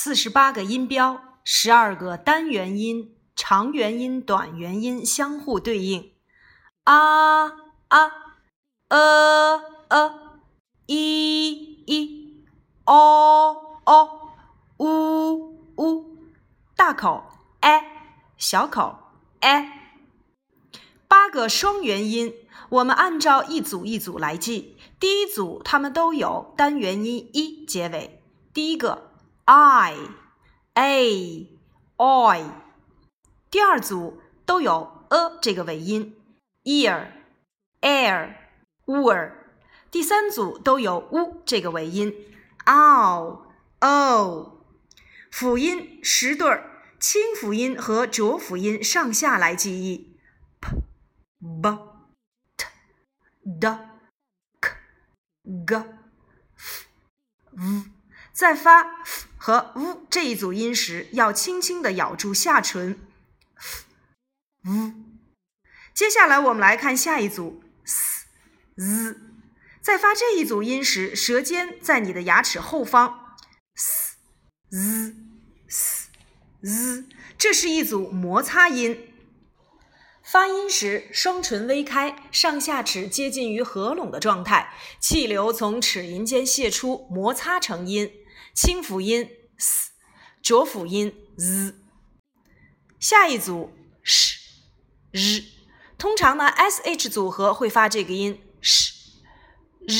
四十八个音标，十二个单元音，长元音、短元音相互对应。啊啊，呃呃，一一，哦哦，呜呜，大口哎小口哎。八个双元音，我们按照一组一组来记。第一组，它们都有单元音一结尾。第一个 i a oi。第二组都有 a 这个尾音 ear air ur。第三组都有 u 这个尾音 ow o。辅音十对儿，清辅音和浊辅音上下来记忆 p b t d k g f v。在发和呜这一组音时，要轻轻地咬住下唇。f v。接下来我们来看下一组 s z。在发这一组音时，舌尖在你的牙齿后方。s z s z，这是一组摩擦音。发音时，双唇微开，上下齿接近于合拢的状态，气流从齿龈间泄出，摩擦成音。清辅音 s，浊辅音 z。下一组 sh r，通常呢 sh 组合会发这个音 sh r，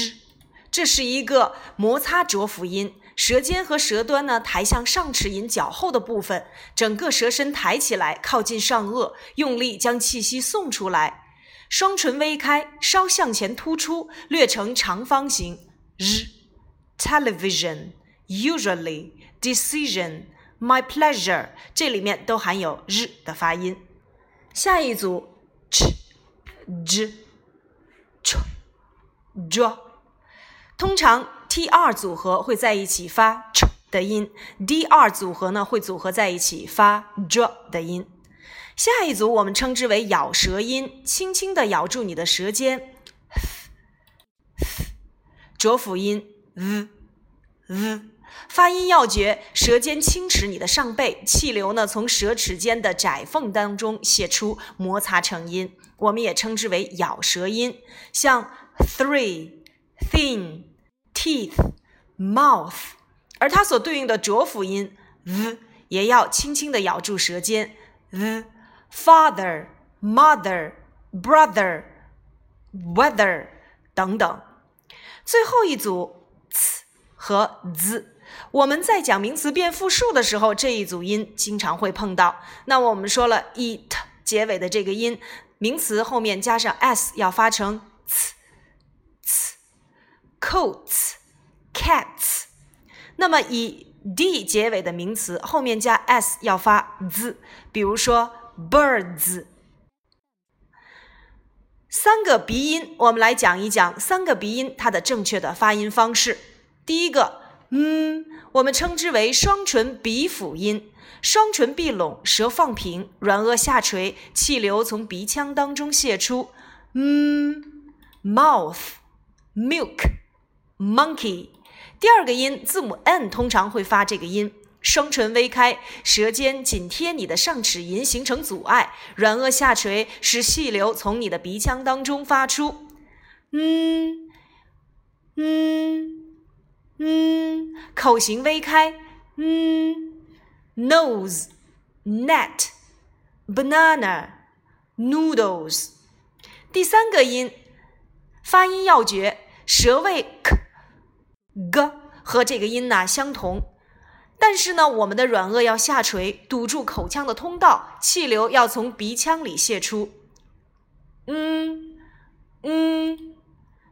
这是一个摩擦浊辅音，舌尖和舌端呢抬向上齿龈较后的部分，整个舌身抬起来，靠近上颚，用力将气息送出来，双唇微开，稍向前突出，略呈长方形 r television。Usually, decision, my pleasure，这里面都含有日的发音。下一组 ch、j、ch、j，通常 t 二组合会在一起发 ch 的音，d 二组合呢会组合在一起发 j 的音。下一组我们称之为咬舌音，轻轻地咬住你的舌尖，浊辅音 v、v。发音要诀：舌尖轻齿你的上背，气流呢从舌齿间的窄缝当中泄出，摩擦成音，我们也称之为咬舌音。像 three、thin、teeth、mouth，而它所对应的浊辅音 v 也要轻轻地咬住舌尖 v。father、mother、brother、weather 等等。最后一组 ts 和 z。我们在讲名词变复数的时候，这一组音经常会碰到。那我们说了以 t 结尾的这个音，名词后面加上 s 要发成 ts，coats，cats。那么以 d 结尾的名词后面加 s 要发 z，比如说 birds。三个鼻音，我们来讲一讲三个鼻音它的正确的发音方式。第一个。嗯，我们称之为双唇鼻辅音，双唇闭拢，舌放平，软腭下垂，气流从鼻腔当中泄出。嗯，mouth，milk，monkey。第二个音字母 n 通常会发这个音，双唇微开，舌尖紧贴你的上齿龈，形成阻碍，软腭下垂，使气流从你的鼻腔当中发出。嗯，嗯。嗯，口型微开。嗯，nose，net，banana，noodles。第三个音，发音要诀：舌位 k、g 和这个音呢相同，但是呢，我们的软腭要下垂，堵住口腔的通道，气流要从鼻腔里泄出。嗯，嗯。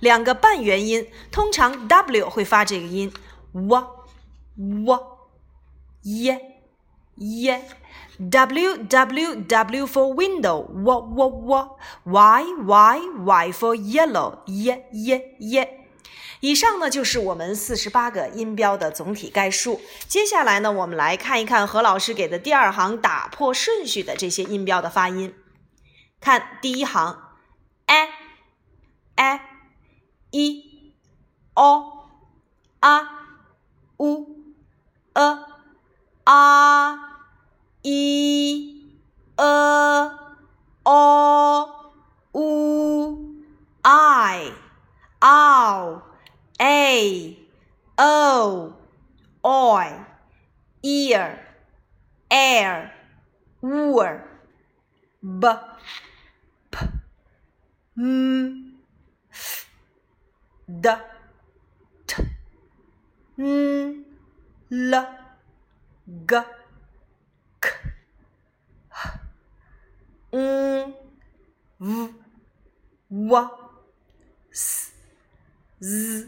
两个半元音，通常 w 会发这个音，w w 耶耶。W W W for window, w w w. Y Y Y for yellow, yeyy 以上呢就是我们四十八个音标的总体概述。接下来呢，我们来看一看何老师给的第二行打破顺序的这些音标的发音。看第一行 i o a u e a。i e o u i ow a o oi ear air were b p m d. T. N. L. G. N v. W. S. Z.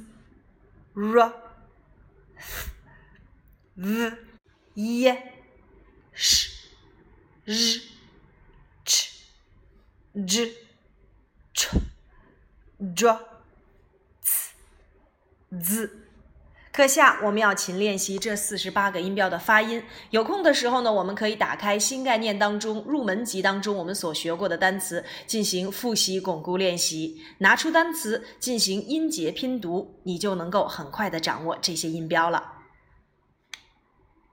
R. F. V. Y sh zh ch zh ch c z 课下我们要勤练习这四十八个音标的发音。有空的时候呢，我们可以打开新概念当中入门级当中我们所学过的单词进行复习巩固练习，拿出单词进行音节拼读，你就能够很快的掌握这些音标了。